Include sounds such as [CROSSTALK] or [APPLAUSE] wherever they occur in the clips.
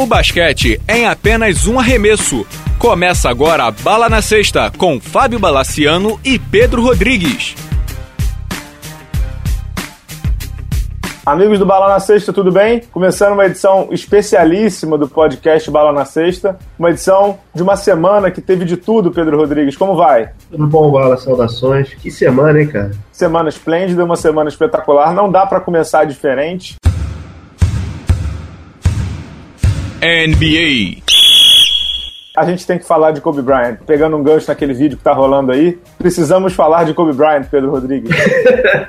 O basquete é em apenas um arremesso. Começa agora a Bala na Sexta com Fábio Balaciano e Pedro Rodrigues. Amigos do Bala na Sexta, tudo bem? Começando uma edição especialíssima do podcast Bala na Sexta. Uma edição de uma semana que teve de tudo, Pedro Rodrigues. Como vai? Tudo bom, Bala? Saudações. Que semana, hein, cara? Semana esplêndida, uma semana espetacular. Não dá para começar diferente. NBA. A gente tem que falar de Kobe Bryant. Pegando um gancho naquele vídeo que tá rolando aí, precisamos falar de Kobe Bryant, Pedro Rodrigues.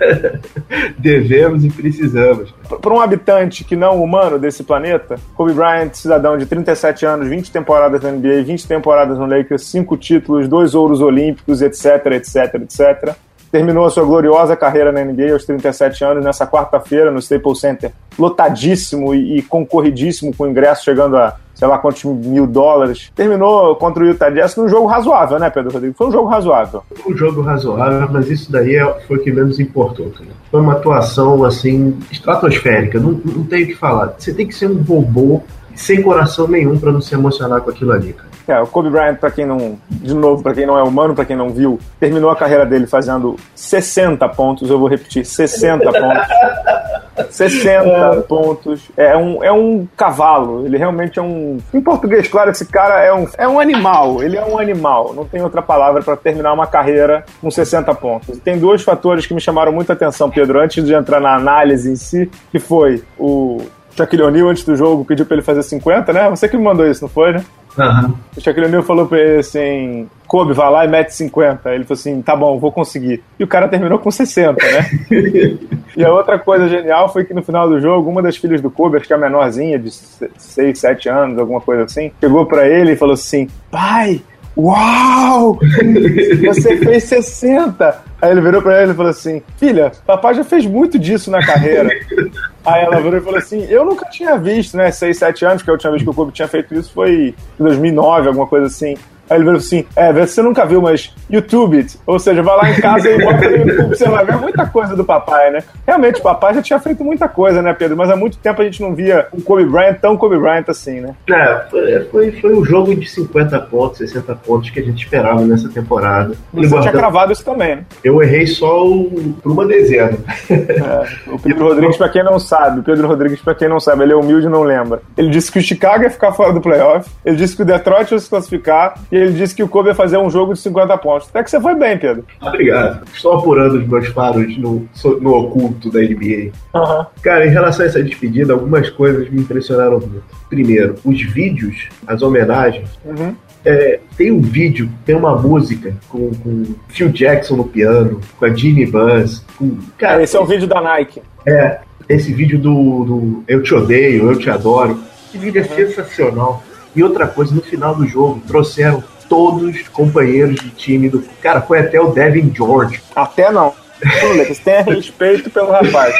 [LAUGHS] Devemos e precisamos. Para um habitante que não humano desse planeta, Kobe Bryant, cidadão de 37 anos, 20 temporadas na NBA, 20 temporadas no Lakers, 5 títulos, 2 ouros olímpicos, etc, etc, etc terminou a sua gloriosa carreira na NBA aos 37 anos, nessa quarta-feira no Staples Center, lotadíssimo e, e concorridíssimo com ingresso chegando a sei lá quantos mil dólares. Terminou contra o Utah Jazz num jogo razoável, né, Pedro Rodrigues? Foi um jogo razoável. Foi um jogo razoável, mas isso daí é, foi o que menos importou. Cara. Foi uma atuação, assim, estratosférica. Não, não tem o que falar. Você tem que ser um robô sem coração nenhum para não se emocionar com aquilo ali, cara. É, o Kobe Bryant, para quem não, de novo, para quem não é humano, para quem não viu, terminou a carreira dele fazendo 60 pontos, eu vou repetir, 60 [LAUGHS] pontos. 60 pontos. É um, é um cavalo, ele realmente é um. Em português, claro, esse cara é um, é um animal, ele é um animal, não tem outra palavra para terminar uma carreira com 60 pontos. Tem dois fatores que me chamaram muita atenção, Pedro, antes de entrar na análise em si, que foi o Shaquille O'Neal, antes do jogo, pediu pra ele fazer 50, né? Você que me mandou isso, não foi, né? Uhum. O Shaquille O'Neal falou pra ele assim: Kobe, vai lá e mete 50. Aí ele falou assim: tá bom, vou conseguir. E o cara terminou com 60, né? [LAUGHS] e a outra coisa genial foi que no final do jogo, uma das filhas do Kobe, acho que é a menorzinha, de 6, 7 anos, alguma coisa assim, chegou pra ele e falou assim: pai, Uau! [LAUGHS] Você fez 60! Aí ele virou pra ela e falou assim: Filha, papai já fez muito disso na carreira. Aí ela virou e falou assim: Eu nunca tinha visto, né? 6, 7 anos, que a última vez que o Kobe tinha feito isso foi em 2009, alguma coisa assim. Aí ele falou assim: É, você nunca viu, mas YouTube it. Ou seja, vai lá em casa e bota no YouTube, você vai ver muita coisa do papai, né? Realmente, o papai já tinha feito muita coisa, né, Pedro? Mas há muito tempo a gente não via um Kobe Bryant tão Kobe Bryant assim, né? É, foi, foi, foi um jogo de 50 pontos, 60 pontos que a gente esperava nessa temporada. Você tinha cravado isso também, né? Eu errei só o, por uma dezena. É, o Pedro Rodrigues, pra quem não sabe, o Pedro Rodrigues, pra quem não sabe, ele é humilde e não lembra. Ele disse que o Chicago ia ficar fora do playoff, ele disse que o Detroit ia se classificar, e ele disse que o Kobe ia fazer um jogo de 50 pontos. Até que você foi bem, Pedro. Obrigado. Estou apurando os meus faros no, no oculto da NBA. Uhum. Cara, em relação a essa despedida, algumas coisas me impressionaram muito. Primeiro, os vídeos, as homenagens. Uhum. É, tem um vídeo, tem uma música com, com Phil Jackson no piano, com a Ginny Buzz. Com, cara, esse é um vídeo da Nike. É, esse vídeo do, do Eu Te Odeio, Eu Te Adoro. Esse vídeo é uhum. sensacional. E outra coisa, no final do jogo, trouxeram todos os companheiros de time do. Cara, foi até o Devin George. Até não. O Lakers tenha respeito pelo rapaz.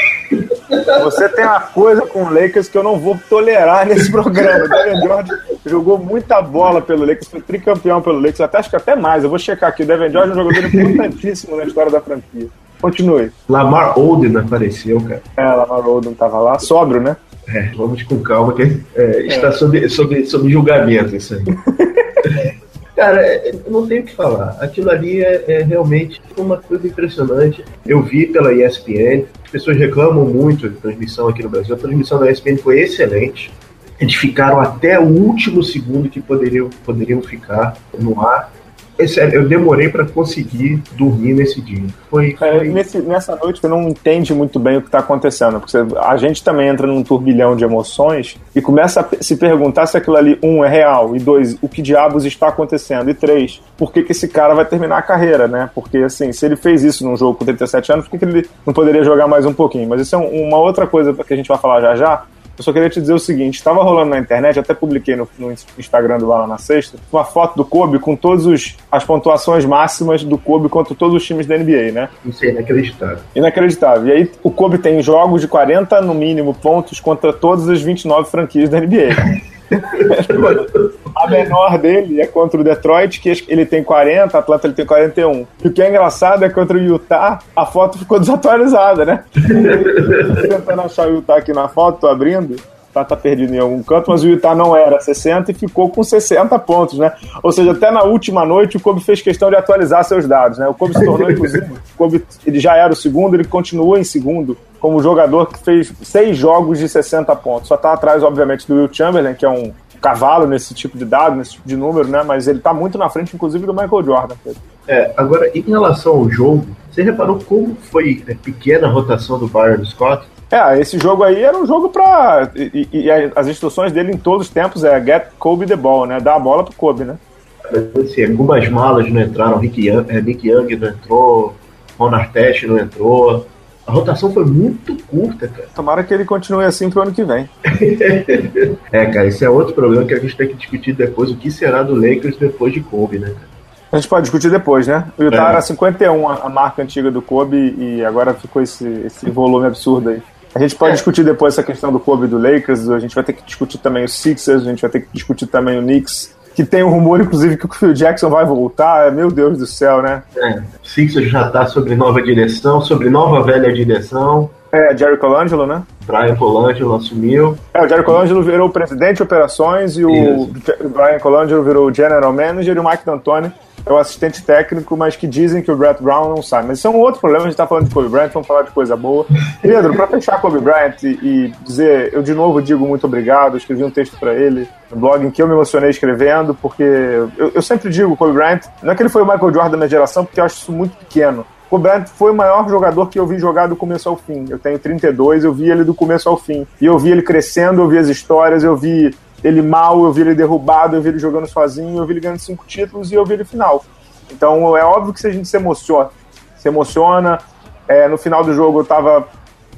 Você tem uma coisa com o Lakers que eu não vou tolerar nesse programa. O Devin George jogou muita bola pelo Lakers, foi tricampeão pelo Lakers, até acho que até mais. Eu vou checar aqui. O Devin George é um jogador importantíssimo na história da franquia. Continue. Lamar Odin apareceu, cara. É, Lamar Odin tava lá, sóbrio, né? É, vamos com calma, que é, está. Sob, sob, sob julgamento isso aí. [LAUGHS] Cara, é, não tenho o que falar. Aquilo ali é, é, realmente uma coisa impressionante. Eu vi pela ESPN, as pessoas reclamam muito da transmissão aqui no Brasil. A transmissão da ESPN foi excelente. Eles ficaram até o último segundo que poderiam, poderiam ficar no ar. É sério, eu demorei para conseguir dormir nesse dia. Foi, é, foi... É, nesse, nessa noite você não entende muito bem o que está acontecendo, porque a gente também entra num turbilhão de emoções e começa a se perguntar se aquilo ali, um, é real, e dois, o que diabos está acontecendo, e três, por que, que esse cara vai terminar a carreira, né? Porque, assim, se ele fez isso num jogo com 37 anos, por que, que ele não poderia jogar mais um pouquinho? Mas isso é uma outra coisa que a gente vai falar já já, eu só queria te dizer o seguinte: estava rolando na internet, até publiquei no, no Instagram do Bala na Sexta, uma foto do Kobe com todas as pontuações máximas do Kobe contra todos os times da NBA, né? Isso é inacreditável. Inacreditável. E aí o Kobe tem jogos de 40 no mínimo pontos contra todas as 29 franquias da NBA. A menor dele é contra o Detroit, que ele tem 40, Atlanta ele tem 41. E o que é engraçado é que contra o Utah, a foto ficou desatualizada, né? tentando achar o Utah aqui na foto, tô abrindo. Utah tá perdido em algum canto, mas o Utah não era 60 e ficou com 60 pontos, né? Ou seja, até na última noite o Kobe fez questão de atualizar seus dados, né? O Kobe se tornou, [LAUGHS] inclusive, o Kobe, ele já era o segundo, ele continua em segundo como jogador que fez seis jogos de 60 pontos. Só tá atrás, obviamente, do Will Chamberlain, que é um cavalo nesse tipo de dado, nesse tipo de número, né? Mas ele tá muito na frente, inclusive, do Michael Jordan. Pedro. É, agora, em relação ao jogo, você reparou como foi a pequena rotação do Byron Scott? É, esse jogo aí era um jogo para e, e, as instruções dele em todos os tempos é get Kobe the ball, né? Dar a bola pro Kobe, né? Assim, algumas malas não entraram, Rick Young, é, Nick Young não entrou, Ron Artest não entrou. A rotação foi muito curta, cara. Tomara que ele continue assim pro ano que vem. [LAUGHS] é, cara, esse é outro problema que a gente tem que discutir depois. O que será do Lakers depois de Kobe, né, cara? A gente pode discutir depois, né? O Utah é. era 51, a marca antiga do Kobe, e agora ficou esse, esse volume absurdo aí. A gente pode é. discutir depois essa questão do Kobe do Lakers, a gente vai ter que discutir também os Sixers, a gente vai ter que discutir também o Knicks, que tem um rumor, inclusive, que o Phil Jackson vai voltar. Meu Deus do céu, né? É, Sixers já tá sobre nova direção, sobre nova velha direção. É, Jerry Colangelo, né? Brian Colangelo assumiu. É, o Jerry Colangelo virou presidente de operações e o Isso. Brian Colangelo virou general manager e o Mike D'Antoni é o assistente técnico, mas que dizem que o Brett Brown não sai. Mas isso é um outro problema, a gente tá falando de Kobe Bryant, vamos falar de coisa boa. Pedro, para fechar Kobe Bryant e, e, dizer, eu de novo digo muito obrigado, escrevi um texto para ele no blog em que eu me emocionei escrevendo, porque eu, eu sempre digo, Kobe Bryant, não é que ele foi o Michael Jordan da minha geração, porque eu acho isso muito pequeno. Kobe Bryant foi o maior jogador que eu vi jogar do começo ao fim. Eu tenho 32, eu vi ele do começo ao fim. E eu vi ele crescendo, eu vi as histórias, eu vi ele mal, eu vi ele derrubado, eu vi ele jogando sozinho, eu vi ele ganhando cinco títulos e eu vi ele final. Então é óbvio que a gente se emociona, se emociona. É, no final do jogo eu tava.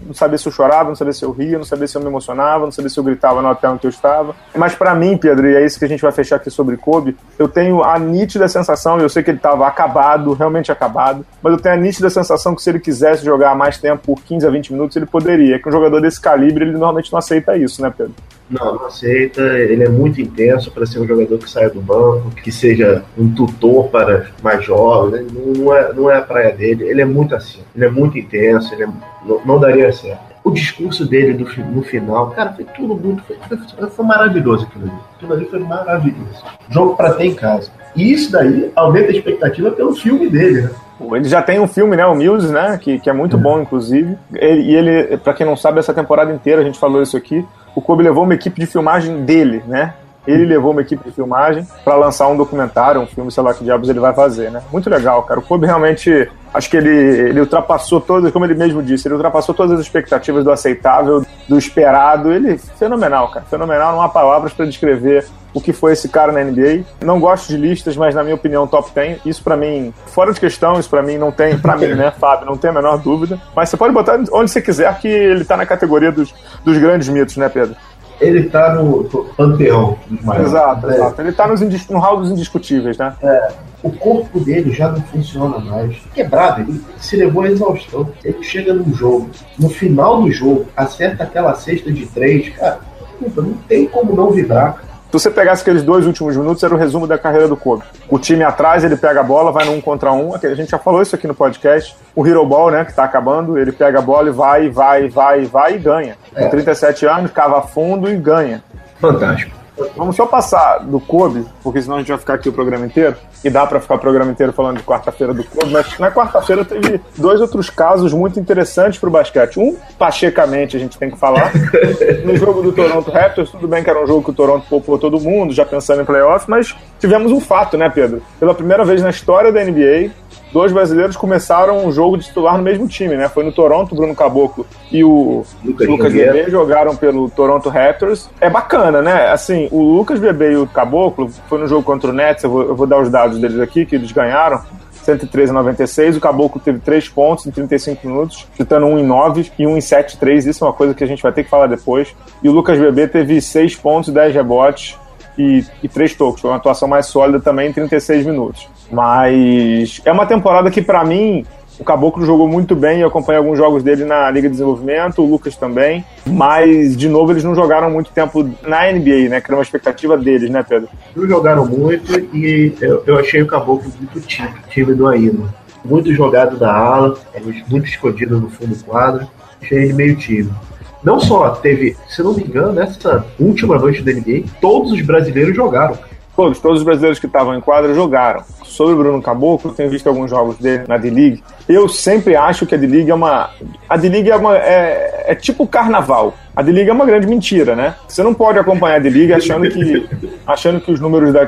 Não sabia se eu chorava, não sabia se eu ria, não sabia se eu me emocionava, não sabia se eu gritava no hotel que eu estava. Mas para mim, Pedro, e é isso que a gente vai fechar aqui sobre Kobe, eu tenho a nítida sensação, eu sei que ele estava acabado, realmente acabado, mas eu tenho a nítida sensação que se ele quisesse jogar mais tempo, por 15 a 20 minutos, ele poderia. Que um jogador desse calibre, ele normalmente não aceita isso, né, Pedro? Não, não aceita. Ele é muito intenso para ser um jogador que saia do banco, que seja um tutor para mais jovens. Né? Não, é, não é a praia dele. Ele é muito assim. Ele é muito intenso. Ele é, não, não, daria certo. O discurso dele do, no final, cara, foi tudo muito. Foi, foi, foi maravilhoso aquilo ali. Aquilo ali foi maravilhoso. Jogo para ter em casa. E isso daí aumenta a expectativa pelo filme dele, né? Ele já tem um filme, né, o Muse, né, que, que é muito é. bom, inclusive. Ele, e ele, para quem não sabe, essa temporada inteira, a gente falou isso aqui, o Kobe levou uma equipe de filmagem dele, né? Ele levou uma equipe de filmagem para lançar um documentário, um filme, sei lá que diabos ele vai fazer, né? Muito legal, cara. O Kobe realmente, acho que ele, ele ultrapassou todas, como ele mesmo disse, ele ultrapassou todas as expectativas do aceitável, do esperado. Ele, fenomenal, cara. Fenomenal, não há palavras para descrever o que foi esse cara na NBA. Não gosto de listas, mas na minha opinião, top 10. Isso para mim, fora de questão, isso para mim não tem, para mim, né, Fábio, não tem a menor dúvida. Mas você pode botar onde você quiser que ele tá na categoria dos, dos grandes mitos, né, Pedro? ele tá no panteão. Exato, é. exato. Ele tá nos no hall dos indiscutíveis, né? É. O corpo dele já não funciona mais. Quebrado, ele se levou a exaustão. Ele chega num jogo, no final do jogo, acerta aquela cesta de três, cara, não tem como não vibrar. Se você pegasse aqueles dois últimos minutos, era o resumo da carreira do Kobe. O time atrás, ele pega a bola, vai no um contra um. A gente já falou isso aqui no podcast. O Hero Ball, né, que tá acabando, ele pega a bola e vai, vai, vai, vai e ganha. É. Com 37 anos, cava fundo e ganha. Fantástico. Vamos só passar do Kobe, porque senão a gente vai ficar aqui o programa inteiro. E dá para ficar o programa inteiro falando de quarta-feira do Kobe, mas na quarta-feira teve dois outros casos muito interessantes pro basquete. Um, pachecamente, a gente tem que falar. [LAUGHS] No jogo do Toronto Raptors, tudo bem que era um jogo que o Toronto poupou todo mundo, já pensando em playoff, mas tivemos um fato, né, Pedro? Pela primeira vez na história da NBA, dois brasileiros começaram um jogo de titular no mesmo time, né? Foi no Toronto, Bruno Caboclo e o Lucas, Lucas Bebê jogaram pelo Toronto Raptors. É bacana, né? Assim, o Lucas Bebê e o Caboclo foi no jogo contra o Nets, eu vou, eu vou dar os dados deles aqui, que eles ganharam. 113 a 96. O Caboclo teve 3 pontos em 35 minutos, chutando 1 em 9 e 1 em 7 3. Isso é uma coisa que a gente vai ter que falar depois. E o Lucas Bebê teve 6 pontos, 10 rebotes e, e 3 tocos. Foi uma atuação mais sólida também em 36 minutos. Mas é uma temporada que, para mim, o Caboclo jogou muito bem, eu acompanhei alguns jogos dele na Liga de Desenvolvimento, o Lucas também, mas de novo eles não jogaram muito tempo na NBA, né? Que era uma expectativa deles, né, Pedro? Não jogaram muito e eu, eu achei o Caboclo muito tímido, tímido ainda. Muito jogado da ala, muito escondido no fundo do quadro, achei ele meio tímido. não só teve, se não me engano, nessa última noite da NBA, todos os brasileiros jogaram. Todos, todos os brasileiros que estavam em quadra jogaram. Sobre o Bruno Caboclo, eu tenho visto alguns jogos dele na D-League. Eu sempre acho que a D-League é uma. A D-League é, uma, é, é tipo carnaval. A D-League é uma grande mentira, né? Você não pode acompanhar a D-League achando que, [LAUGHS] achando que os números da.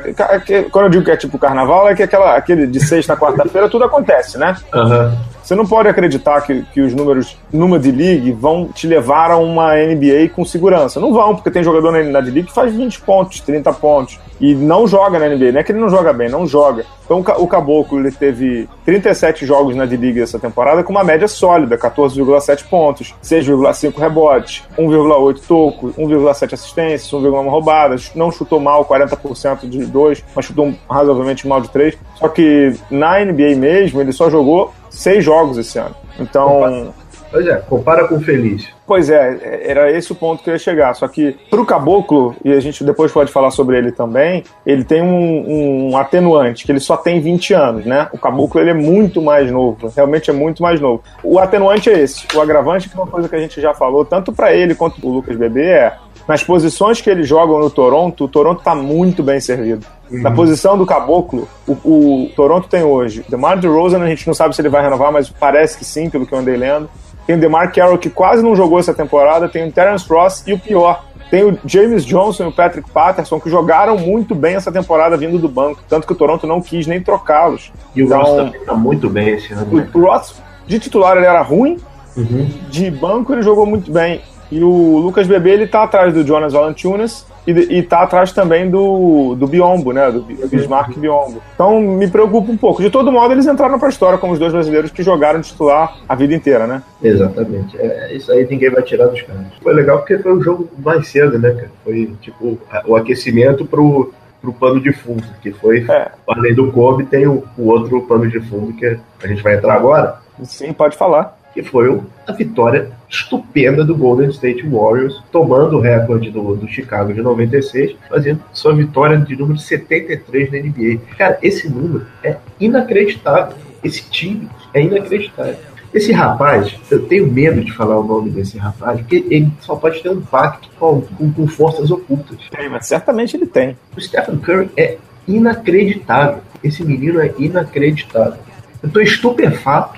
Quando eu digo que é tipo carnaval, é que aquela, aquele de sexta a quarta-feira tudo acontece, né? Uhum. Você não pode acreditar que, que os números numa D-League vão te levar a uma NBA com segurança. Não vão, porque tem jogador na, na D-League que faz 20 pontos, 30 pontos. E não joga na NBA. Não é que ele não joga bem, não joga. Então o Caboclo ele teve 37 jogos na D-League essa temporada com uma média sólida, 14,7 pontos, 6,5 rebotes, 1,8 tocos, 1,7 assistências, 1,1 roubadas, não chutou mal 40% de 2, mas chutou razoavelmente mal de 3. Só que na NBA mesmo ele só jogou seis jogos esse ano. Então. Pois é, compara com o Feliz. Pois é, era esse o ponto que eu ia chegar. Só que pro Caboclo, e a gente depois pode falar sobre ele também, ele tem um, um atenuante, que ele só tem 20 anos, né? O Caboclo ele é muito mais novo, realmente é muito mais novo. O atenuante é esse. O agravante, que é uma coisa que a gente já falou, tanto para ele quanto o Lucas Bebê, é nas posições que eles jogam no Toronto, o Toronto está muito bem servido. Uhum. Na posição do Caboclo, o, o Toronto tem hoje DeMar DeRozan, a gente não sabe se ele vai renovar, mas parece que sim, pelo que eu andei lendo. Tem o DeMar Carroll, que quase não jogou essa temporada. Tem o Terence Ross e o pior, tem o James Johnson e o Patrick Patterson, que jogaram muito bem essa temporada vindo do banco. Tanto que o Toronto não quis nem trocá-los. E o então, Ross também tá muito bem esse ano. Né? O Ross, de titular, ele era ruim. Uhum. De banco, ele jogou muito bem. E o Lucas Bebê, ele tá atrás do Jonas Valanciunas e, e tá atrás também do, do Biombo, né? Do, Bismarck Biombo. Então me preocupa um pouco. De todo modo, eles entraram pra história como os dois brasileiros que jogaram titular a vida inteira, né? Exatamente. É, isso aí ninguém vai tirar dos caras. Foi legal porque foi um jogo mais cedo, né, cara? Foi tipo o aquecimento pro, pro pano de fundo, que foi, é. além do Kobe, tem o, o outro pano de fundo que a gente vai entrar agora. Sim, pode falar que foi a vitória estupenda do Golden State Warriors, tomando o recorde do, do Chicago de 96, fazendo sua vitória de número 73 na NBA. Cara, esse número é inacreditável. Esse time é inacreditável. Esse rapaz, eu tenho medo de falar o nome desse rapaz, porque ele só pode ter um pacto com, com, com forças ocultas. Tem, mas certamente ele tem. O Stephen Curry é inacreditável. Esse menino é inacreditável. Eu tô estupefato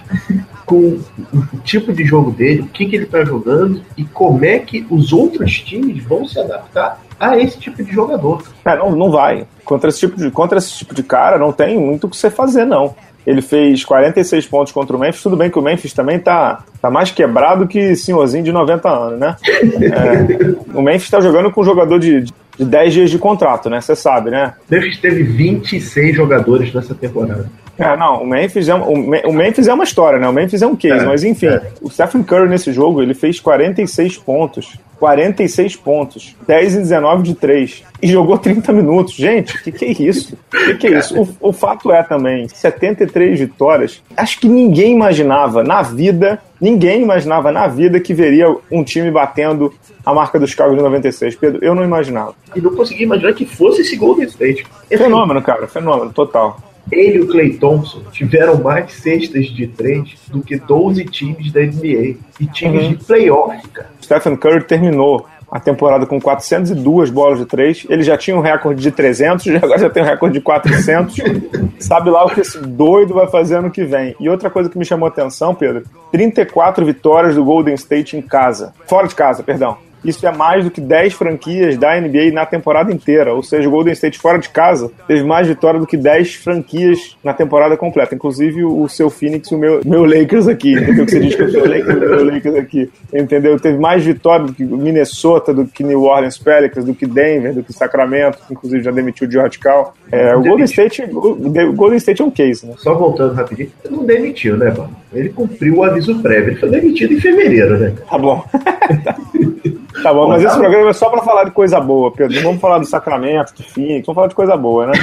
com o tipo de jogo dele, o que, que ele está jogando e como é que os outros times vão se adaptar a esse tipo de jogador. É, não, não vai. Contra esse, tipo de, contra esse tipo de cara, não tem muito o que você fazer, não. Ele fez 46 pontos contra o Memphis. Tudo bem que o Memphis também tá, tá mais quebrado que senhorzinho de 90 anos, né? É, o Memphis tá jogando com um jogador de, de 10 dias de contrato, né? Você sabe, né? O Memphis teve 26 jogadores nessa temporada. É, não, o Memphis, é, o Memphis é uma história, né? O Memphis é um case, é, mas enfim, é. o Stephen Curry nesse jogo, ele fez 46 pontos. 46 pontos, 10 e 19 de 3. E jogou 30 minutos. Gente, o que, que, é isso? O que, que, é isso? O, o fato é também, 73 vitórias. Acho que ninguém imaginava na vida, ninguém imaginava na vida que veria um time batendo a marca dos Chicago de 96. Pedro, eu não imaginava. E não conseguia imaginar que fosse esse Golden State. Fenômeno, cara, fenômeno, total. Ele e o Clay Thompson tiveram mais cestas de três do que 12 times da NBA. E times uhum. de playoff, cara. Stephen Curry terminou a temporada com 402 bolas de três. Ele já tinha um recorde de 300, [LAUGHS] agora já tem um recorde de 400. [LAUGHS] Sabe lá o que esse doido vai fazer ano que vem. E outra coisa que me chamou a atenção, Pedro: 34 vitórias do Golden State em casa. Fora de casa, perdão. Isso é mais do que 10 franquias da NBA na temporada inteira. Ou seja, o Golden State fora de casa teve mais vitória do que 10 franquias na temporada completa. Inclusive o seu Phoenix e o meu, meu Lakers aqui. Entendeu? Que você diz que o seu Lakers meu Lakers aqui. Entendeu? Teve mais vitória do que Minnesota, do que New Orleans Pelicans, do que Denver, do que Sacramento. Inclusive já demitiu o George Cal. É, o Golden State, o Golden State é um case, né? Só voltando rapidinho. Não demitiu, né, mano? Ele cumpriu o aviso prévio. Ele foi demitido em fevereiro, né? Tá bom. [LAUGHS] Tá bom, mas esse programa é só pra falar de coisa boa, Pedro. Não vamos falar do Sacramento, do Phoenix, vamos falar de coisa boa, né?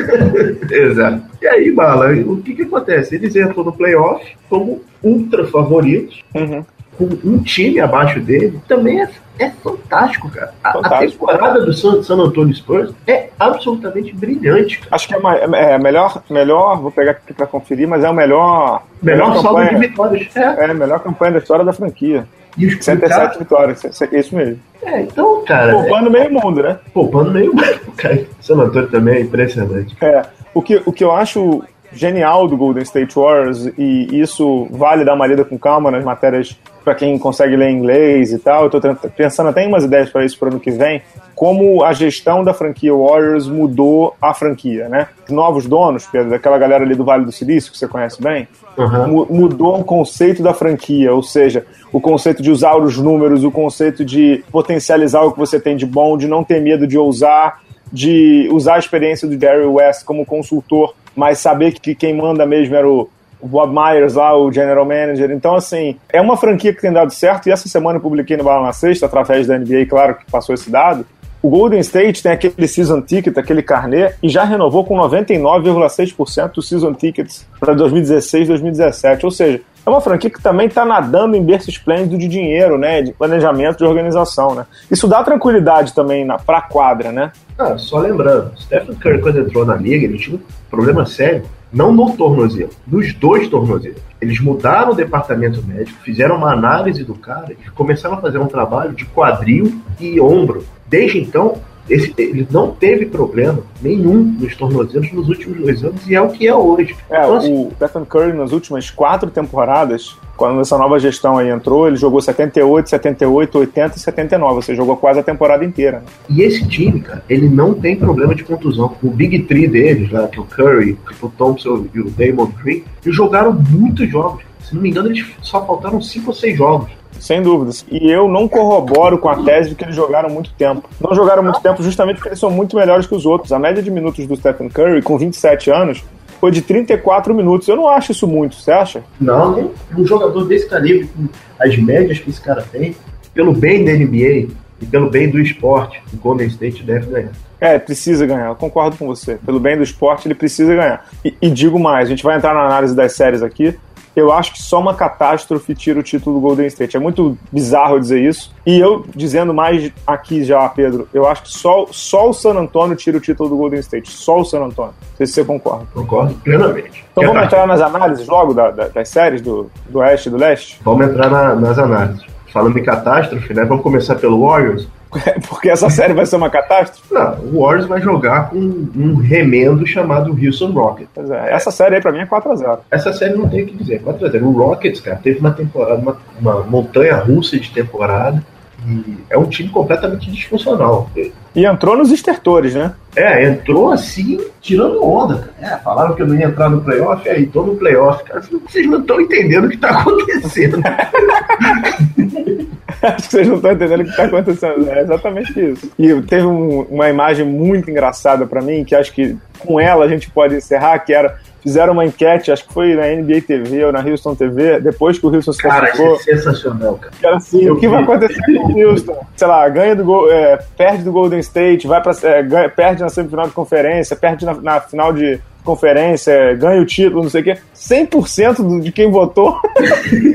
[LAUGHS] Exato. E aí, Bala, o que que acontece? Eles entram no playoff como ultra favoritos, uhum. com um time abaixo dele. Também é, é fantástico, cara. Fantástico. A, temporada do San, San Antonio Spurs é absolutamente brilhante. Cara. Acho que é, uma, é, é melhor, melhor, vou pegar aqui pra conferir, mas é o melhor... Melhor, melhor saldo de vitórias. É. é, melhor campanha da história da franquia. E os 107 cara... vitórias, é isso mesmo. É, então, cara. Poupando é... meio mundo, né? Poupando meio mundo, [LAUGHS] cara. San Antônio também é impressionante. É. O que, o que eu acho genial do Golden State Warriors, e isso vale dar uma lida com calma nas matérias para quem consegue ler inglês e tal. Eu tô pensando até em umas ideias para isso para o ano que vem. Como a gestão da franquia Warriors mudou a franquia, né? Os novos donos, Pedro, aquela galera ali do Vale do Silício, que você conhece bem, uhum. mudou o conceito da franquia, ou seja, o conceito de usar os números, o conceito de potencializar o que você tem de bom, de não ter medo de ousar, de usar a experiência do Jerry West como consultor, mas saber que quem manda mesmo era o, Bob Myers lá, o general manager. Então, assim, é uma franquia que tem dado certo. E essa semana eu publiquei no Bala na Sexta, através da NBA, claro, que passou esse dado. O Golden State tem aquele season ticket, aquele carnê, e já renovou com 99,6% dos season tickets para 2016 2017. Ou seja, é uma franquia que também está nadando em berço esplêndido de dinheiro, né? De planejamento, de organização, né? Isso dá tranquilidade também para a quadra, né? Ah, só lembrando, Stephen Curry quando entrou na liga, ele tinha um problema sério não no tornozelo, nos dois tornozelos. Eles mudaram o departamento médico, fizeram uma análise do cara e começaram a fazer um trabalho de quadril e ombro. Desde então, esse, ele não teve problema nenhum nos tornozelos nos últimos dois anos e é o que é hoje. É, então, assim, o Stephen Curry nas últimas quatro temporadas, quando essa nova gestão aí entrou, ele jogou 78, 78, 80 e 79. Você jogou quase a temporada inteira. Né? E esse time, cara, ele não tem problema de contusão. O Big Three deles, lá, que é o Curry, o Thompson e o Damon Green, eles jogaram muitos jogos. Se não me engano, eles só faltaram cinco ou seis jogos. Sem dúvidas. E eu não corroboro com a tese de que eles jogaram muito tempo. Não jogaram muito tempo justamente porque eles são muito melhores que os outros. A média de minutos do Stephen Curry, com 27 anos, foi de 34 minutos. Eu não acho isso muito, você acha? Não, um jogador desse calibre, com as médias que esse cara tem, pelo bem da NBA e pelo bem do esporte, o Golden State deve ganhar. É, precisa ganhar, eu concordo com você. Pelo bem do esporte, ele precisa ganhar. E, e digo mais, a gente vai entrar na análise das séries aqui, eu acho que só uma catástrofe tira o título do Golden State. É muito bizarro dizer isso. E eu, dizendo mais aqui já, Pedro, eu acho que só, só o San Antonio tira o título do Golden State. Só o San Antonio. Não sei se você concorda. Concordo plenamente. Então vamos entrar nas análises logo da, da, das séries do, do Oeste e do Leste? Vamos entrar na, nas análises. Falando em catástrofe, né? Vamos começar pelo Warriors. [LAUGHS] Porque essa série vai ser uma catástrofe? Não, o Warriors vai jogar com um remendo chamado Houston Rockets. Pois é, essa série aí pra mim é 4x0. Essa série não tem o que dizer, 4x0. O Rockets, cara, teve uma temporada, uma, uma montanha russa de temporada. E é um time completamente disfuncional. E entrou nos estertores, né? É, entrou assim, tirando onda, cara. É, falaram que eu não ia entrar no playoff, aí tô no playoff, cara. Vocês não estão entendendo o que tá [LAUGHS] acontecendo. [LAUGHS] Acho que vocês não estão entendendo o que está acontecendo. É exatamente isso. E teve um, uma imagem muito engraçada para mim, que acho que com ela a gente pode encerrar, que era fizeram uma enquete, acho que foi na NBA TV ou na Houston TV, depois que o Houston se cara, classificou. Cara, é sensacional, cara. Assim, o que vi. vai acontecer com o Houston? Sei lá, ganha do é, perde do Golden State, vai para é, perde na semifinal de conferência, perde na, na final de conferência, ganha o título, não sei o quê. 100% de quem votou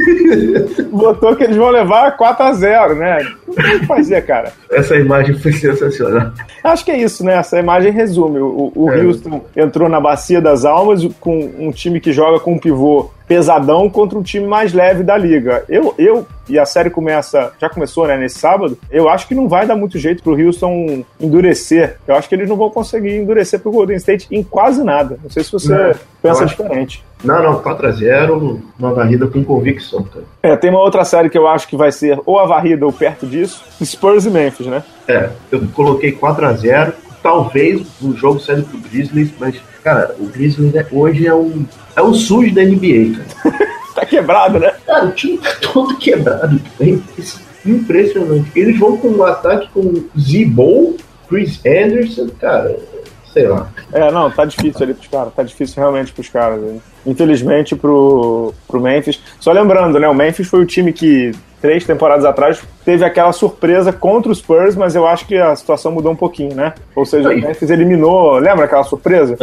[LAUGHS] votou que eles vão levar 4 a 0 né? O que fazer, cara? Essa imagem foi sensacional. Acho que é isso, né? Essa imagem resume. O, o é. Houston entrou na bacia das almas com um time que joga com um pivô pesadão contra um time mais leve da liga. Eu, eu e a série começa, já começou, né, nesse sábado. Eu acho que não vai dar muito jeito pro Houston endurecer. Eu acho que eles não vão conseguir endurecer pro Golden State em quase nada. Não sei se você não, pensa diferente. Não, não, 4x0, uma varrida com convicção, cara. É, tem uma outra série que eu acho que vai ser ou a varrida ou perto disso, Spurs e Memphis, né? É, eu coloquei 4x0, talvez o jogo saia pro Grizzlies, mas, cara, o Grizzlies é, hoje é um, é um SUS da NBA, cara. [LAUGHS] tá quebrado, né? Cara, o time tá todo quebrado. É impressionante. Eles vão com um ataque com Z-Bowl, Chris Anderson, cara, sei lá. É, não, tá difícil ali pros caras, tá difícil realmente pros caras. Infelizmente pro, pro Memphis. Só lembrando, né, o Memphis foi o time que três temporadas atrás teve aquela surpresa contra os Spurs, mas eu acho que a situação mudou um pouquinho, né? Ou seja, Aí. o Memphis eliminou, lembra aquela surpresa?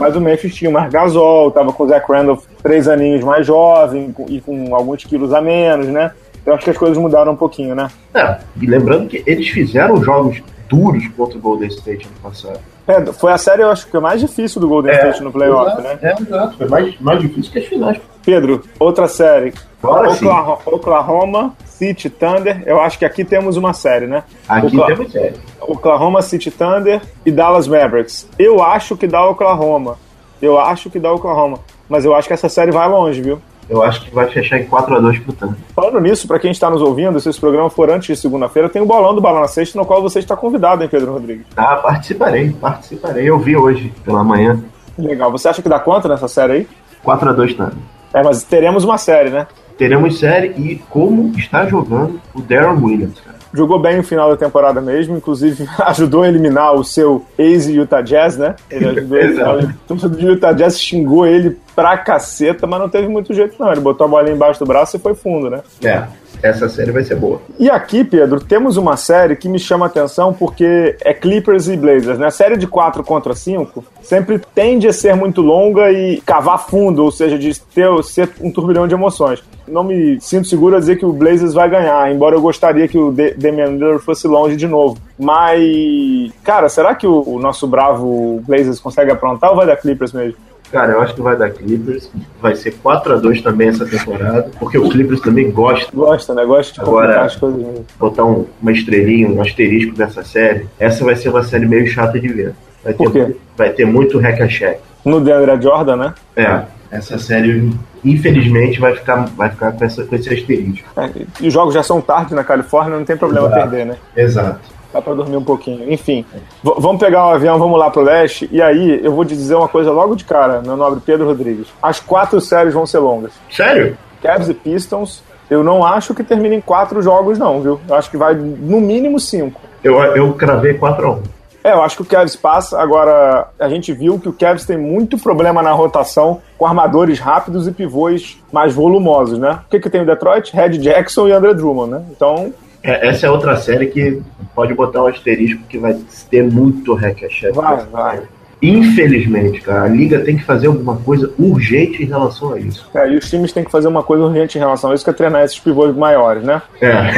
Mas o Memphis tinha o Marc Gasol, tava com o Zach Randolph três aninhos mais jovem e com alguns quilos a menos, né? Eu acho que as coisas mudaram um pouquinho, né? É, e lembrando que eles fizeram jogos duros contra o Golden State ano passado. É, foi a série, eu acho que é mais difícil do Golden é, State no playoff, exato, né? É, exato. Foi mais, mais difícil que as finais. Pedro, outra série. Agora sim. Oklahoma, Oklahoma City Thunder. Eu acho que aqui temos uma série, né? Aqui Okla- temos série. Oklahoma City Thunder e Dallas Mavericks. Eu acho que dá Oklahoma. Eu acho que dá Oklahoma. Mas eu acho que essa série vai longe, viu? Eu acho que vai fechar em 4x2 pro Thunder. Falando nisso, pra quem está nos ouvindo, se esse programa for antes de segunda-feira, tem o bolão do Bala na Sexta, no qual você está convidado, hein, Pedro Rodrigues? Ah, participarei, participarei. Eu vi hoje, pela manhã. Legal. Você acha que dá conta nessa série aí? 4x2 Thunder. É, mas teremos uma série, né? Teremos série e como está jogando o Darren Williams, cara. Jogou bem no final da temporada mesmo, inclusive [LAUGHS] ajudou a eliminar o seu ex-Utah Jazz, né? Ele ajudou Exato. o Utah Jazz xingou ele pra caceta, mas não teve muito jeito não. Ele botou a bolinha embaixo do braço e foi fundo, né? É, essa série vai ser boa. E aqui, Pedro, temos uma série que me chama a atenção porque é Clippers e Blazers, né? A série de 4 contra 5 sempre tende a ser muito longa e cavar fundo, ou seja, de ter, ser um turbilhão de emoções. Não me sinto seguro a dizer que o Blazers vai ganhar, embora eu gostaria que o De- Damian Lillard fosse longe de novo. Mas, cara, será que o, o nosso bravo Blazers consegue aprontar ou vai dar Clippers mesmo? Cara, eu acho que vai dar Clippers. Vai ser 4x2 também essa temporada, porque o Clippers também gosta Gosta, né? Gosta de Agora- as coisas. mesmo. botar um- uma estrelinha, um asterisco dessa série. Essa vai ser uma série meio chata de ver. Vai Por ter, quê? vai ter muito hack and check. No DeAndre Jordan, né? É, essa série, infelizmente, vai ficar, vai ficar com, essa, com esse asterisco. É, e os jogos já são tarde na Califórnia, não tem problema Exato. perder, né? Exato. Dá pra dormir um pouquinho. Enfim, vamos pegar o avião, vamos lá pro leste. E aí, eu vou te dizer uma coisa logo de cara, meu nobre Pedro Rodrigues. As quatro séries vão ser longas. Sério? Cavs e Pistons, eu não acho que termine em quatro jogos, não, viu? Eu acho que vai no mínimo cinco. Eu, eu cravei 4x1. É, eu acho que o Cavs passa. Agora, a gente viu que o Cavs tem muito problema na rotação com armadores rápidos e pivôs mais volumosos, né? O que, que tem o Detroit? Red Jackson e André Drummond, né? Então, É, essa é outra série que pode botar um asterisco que vai ter muito hack and vai, vai. Infelizmente, cara, a liga tem que fazer alguma coisa urgente em relação a isso. É, e os times têm que fazer uma coisa urgente em relação a isso, que é treinar esses pivôs maiores, né? É.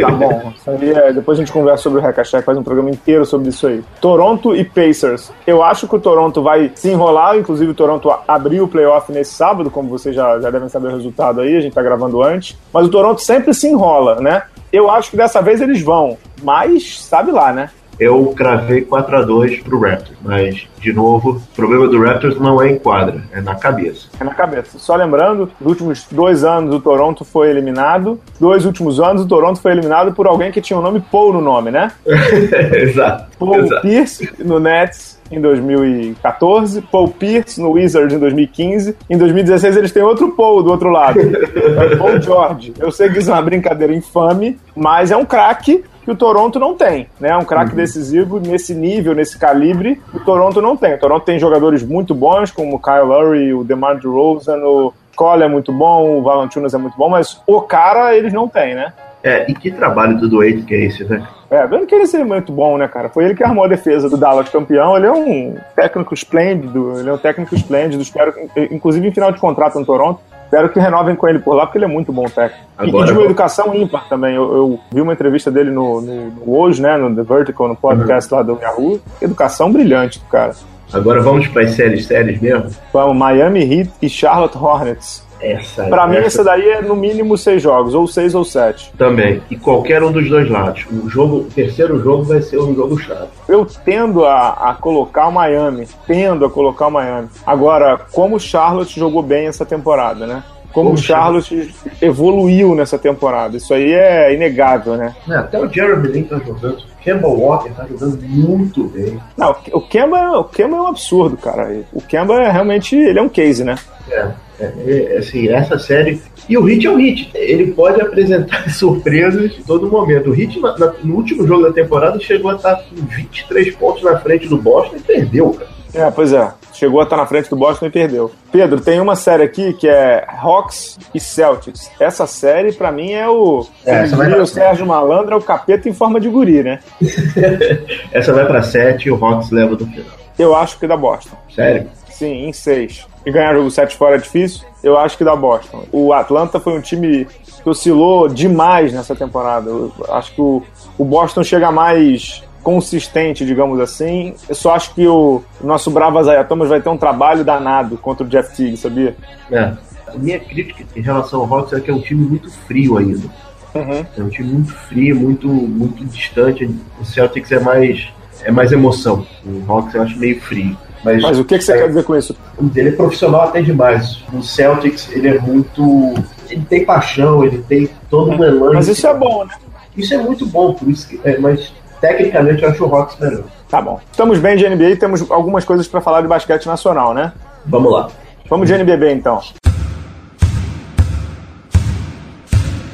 Tá bom. É- depois a gente conversa sobre o Hackashack, faz um programa inteiro sobre isso aí. Toronto e Pacers. Eu acho que o Toronto vai se enrolar, inclusive o Toronto abriu o playoff nesse sábado, como vocês já, já devem saber o resultado aí, a gente tá gravando antes. Mas o Toronto sempre se enrola, né? Eu acho que dessa vez eles vão, mas sabe lá, né? Eu cravei 4x2 pro Raptors, mas, de novo, o problema do Raptors não é em quadra, é na cabeça. É na cabeça. Só lembrando, nos últimos dois anos o Toronto foi eliminado. Dois últimos anos o Toronto foi eliminado por alguém que tinha o nome Paul no nome, né? [LAUGHS] Exato. Paul Exato. Pierce no Nets em 2014, Paul Pierce no Wizards em 2015. Em 2016 eles têm outro Paul do outro lado. [LAUGHS] É o Paul George. Eu sei que isso é uma brincadeira infame, mas é um craque que o Toronto não tem, né? Um craque decisivo nesse nível, nesse calibre, o Toronto não tem. O Toronto tem jogadores muito bons, como o Kyle Lowry, o DeMar DeRozan, o Cole é muito bom, o Valanciunas é muito bom, mas o cara eles não têm, né? É, e que trabalho do é esse, né? É, vendo que ele seria muito bom, né, cara? Foi ele que armou a defesa do Dallas campeão. Ele é um técnico esplêndido, ele é um técnico esplêndido. Espero, inclusive em final de contrato no Toronto, espero que renovem com ele por lá, porque ele é muito bom técnico. E- Agora e de uma educação ímpar também. Eu, eu vi uma entrevista dele no, no, no hoje, né, no The Vertical, no podcast lá do Yahoo. Educação brilhante do cara. Agora vamos para as séries séries mesmo? Vamos, Miami Heat e Charlotte Hornets. Essa Pra mim, essa daí é no mínimo seis jogos, ou seis ou sete. Também. E qualquer um dos dois lados. O jogo, o terceiro jogo vai ser um jogo chato. Eu tendo a, a colocar o Miami. Tendo a colocar o Miami. Agora, como o Charlotte jogou bem essa temporada, né? Como o Charlotte evoluiu nessa temporada. Isso aí é inegável, né? É, até o Jeremy Lin tá jogando. O Kemba Walker tá jogando muito bem. Não, o Kemba, o Kemba é um absurdo, cara. O Kemba é realmente ele é um case, né? É, é, é, assim, essa série. E o Hit é o Hit. Ele pode apresentar [LAUGHS] surpresas em todo momento. O Hit, na- na- no último jogo da temporada, chegou a estar com 23 pontos na frente do Boston e perdeu, cara. É, pois é. Chegou a estar na frente do Boston e perdeu. Pedro, tem uma série aqui que é Hawks e Celtics. Essa série, pra mim, é o. É, essa vai o Sérgio Malandro é o capeta em forma de guri, né? [LAUGHS] Essa vai pra 7 e o Hawks leva do final. Eu acho que dá Boston. Sério? Sim, em seis. E ganhar jogo 7 fora é difícil? Eu acho que dá Boston. O Atlanta foi um time que oscilou demais nessa temporada. Eu acho que o, o Boston chega mais consistente, digamos assim. Eu só acho que o nosso bravo Isaiah Thomas vai ter um trabalho danado contra o Jeff Teague, sabia? É. A minha crítica em relação ao Hawks é que é um time muito frio ainda. Uhum. É um time muito frio, muito, muito distante. O Celtics é mais, é mais emoção. O Hawks eu acho meio frio. Mas, Mas o que, que você é, quer dizer com isso? Ele é profissional até demais. O Celtics, ele é muito. Ele tem paixão, ele tem todo um elan. Mas isso é bom, né? Isso é muito bom, por isso que, é, mas tecnicamente eu acho o Hawks melhor. Tá bom. Estamos bem de NBA e temos algumas coisas para falar de basquete nacional, né? Vamos lá. Vamos de NBB então.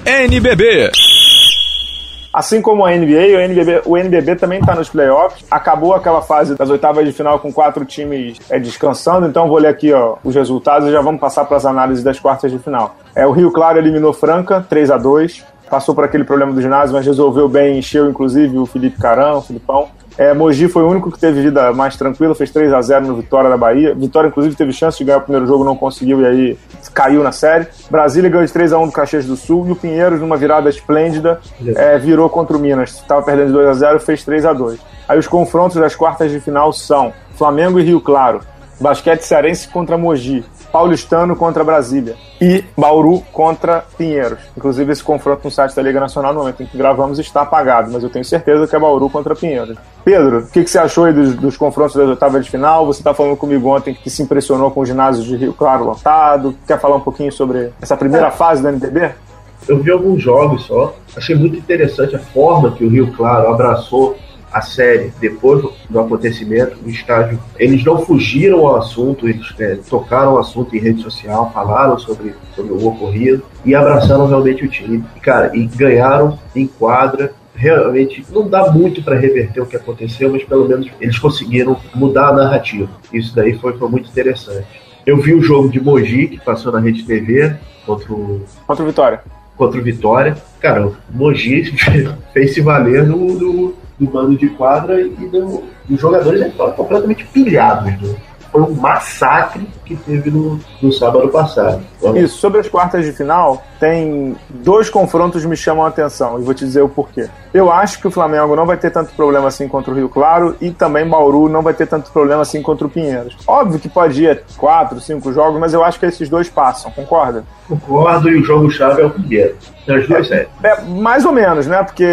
NBB. Assim como a NBA, o NBB, o NBB também está nos playoffs. Acabou aquela fase das oitavas de final com quatro times é, descansando, então vou ler aqui ó, os resultados e já vamos passar para as análises das quartas de final. É, o Rio Claro eliminou Franca, 3 a 2 passou por aquele problema do ginásio, mas resolveu bem, encheu inclusive o Felipe Carão, o Filipão. É, Mogi foi o único que teve vida mais tranquila, fez 3 a 0 no Vitória da Bahia. Vitória, inclusive, teve chance de ganhar o primeiro jogo, não conseguiu e aí caiu na série. Brasília ganhou de 3 a 1 do Caxias do Sul e o Pinheiros, numa virada esplêndida, é, virou contra o Minas. Estava perdendo de 2 a 0 fez 3 a 2 Aí os confrontos das quartas de final são Flamengo e Rio Claro, Basquete Cearense contra Mogi, Paulistano contra Brasília e Bauru contra Pinheiros. Inclusive, esse confronto no site da Liga Nacional, no momento em que gravamos, está apagado, mas eu tenho certeza que é Bauru contra Pinheiros. Pedro, o que, que, você achou aí dos, dos confrontos das oitavas de final? Você está falando comigo ontem que se impressionou com o ginásio de Rio Claro lotado. Quer falar um pouquinho sobre essa primeira é. fase da NBB? Eu vi alguns jogos só. Achei muito interessante a forma que o Rio Claro abraçou a série depois do acontecimento no estádio. Eles não fugiram ao assunto, eles é, tocaram o assunto em rede social, falaram sobre, sobre o ocorrido e abraçaram realmente o time. E, cara, e ganharam em quadra. Realmente não dá muito para reverter o que aconteceu, mas pelo menos eles conseguiram mudar a narrativa. Isso daí foi, foi muito interessante. Eu vi o jogo de Mogi, que passou na Rede TV, contra o. Contra o Vitória. Contra o Vitória. Cara, o Mogi [LAUGHS] fez se valer no, no, do mando de quadra e do, dos jogadores foram completamente pilhados. Né? Foi um massacre que teve no, no sábado passado. Isso, sobre as quartas de final, tem dois confrontos que me chamam a atenção e vou te dizer o porquê. Eu acho que o Flamengo não vai ter tanto problema assim contra o Rio Claro e também Bauru não vai ter tanto problema assim contra o Pinheiros. Óbvio que pode ir quatro, cinco jogos, mas eu acho que esses dois passam, concorda? Concordo, e o jogo-chave é o primeiro. As duas é, é, mais ou menos, né? Porque,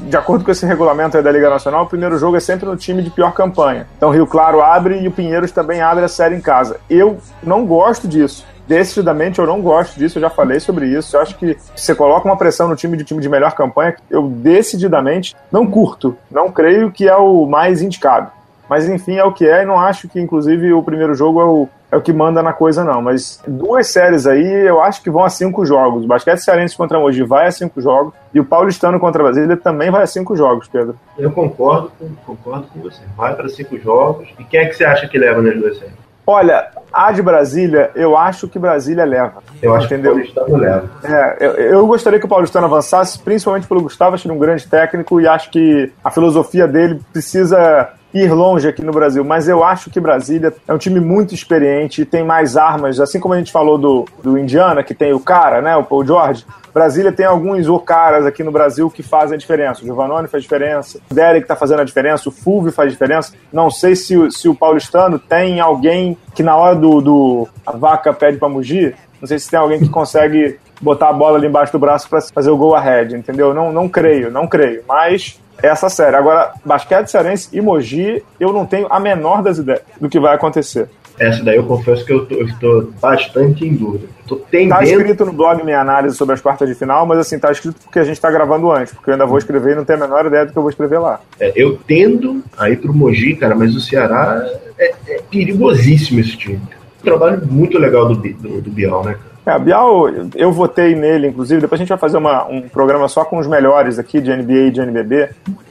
de acordo com esse regulamento da Liga Nacional, o primeiro jogo é sempre no time de pior campanha. Então, Rio Claro abre e o Pinheiros também abre a série em casa. Eu não gosto disso decididamente eu não gosto disso, eu já falei sobre isso. Eu acho que você coloca uma pressão no time de time de melhor campanha, eu decididamente não curto, não creio que é o mais indicado. Mas enfim, é o que é, e não acho que, inclusive, o primeiro jogo é o, é o que manda na coisa, não. Mas duas séries aí eu acho que vão a cinco jogos. O Basquete Cearense contra Mogi vai a cinco jogos. E o Paulistano contra Brasília também vai a cinco jogos, Pedro. Eu concordo com, concordo com você. Vai para cinco jogos. E quem é que você acha que leva nas duas séries? Olha, a de Brasília, eu acho que Brasília leva. Eu acho entendeu? que o Paulistano leva. É, eu, eu, gostaria que o Paulistano avançasse, principalmente pelo Gustavo, acho ele um grande técnico e acho que a filosofia dele precisa ir longe aqui no Brasil, mas eu acho que Brasília é um time muito experiente e tem mais armas, assim como a gente falou do, do Indiana, que tem o cara, né, o Paul George. Brasília tem alguns caras aqui no Brasil que fazem a diferença. O Giovanoni faz diferença, o Derek tá fazendo a diferença, o Fulvio faz diferença. Não sei se, se o paulistano tem alguém que na hora do, do a vaca pede para mugir, não sei se tem alguém que consegue botar a bola ali embaixo do braço para fazer o gol ahead, entendeu? Não, não creio, não creio. Mas essa série. Agora, basquete cearense e Mogi, eu não tenho a menor das ideias do que vai acontecer. Essa daí eu confesso que eu, tô, eu estou bastante em dúvida. Tendendo... Tá escrito no blog minha análise sobre as quartas de final, mas assim, tá escrito porque a gente tá gravando antes, porque eu ainda vou escrever e não tenho a menor ideia do que eu vou escrever lá. É, eu tendo a ir pro Mogi, cara, mas o Ceará é, é perigosíssimo esse time. Um trabalho muito legal do, do, do Bial, né, cara? É, Bial, eu votei nele, inclusive, depois a gente vai fazer uma, um programa só com os melhores aqui de NBA e de NBB.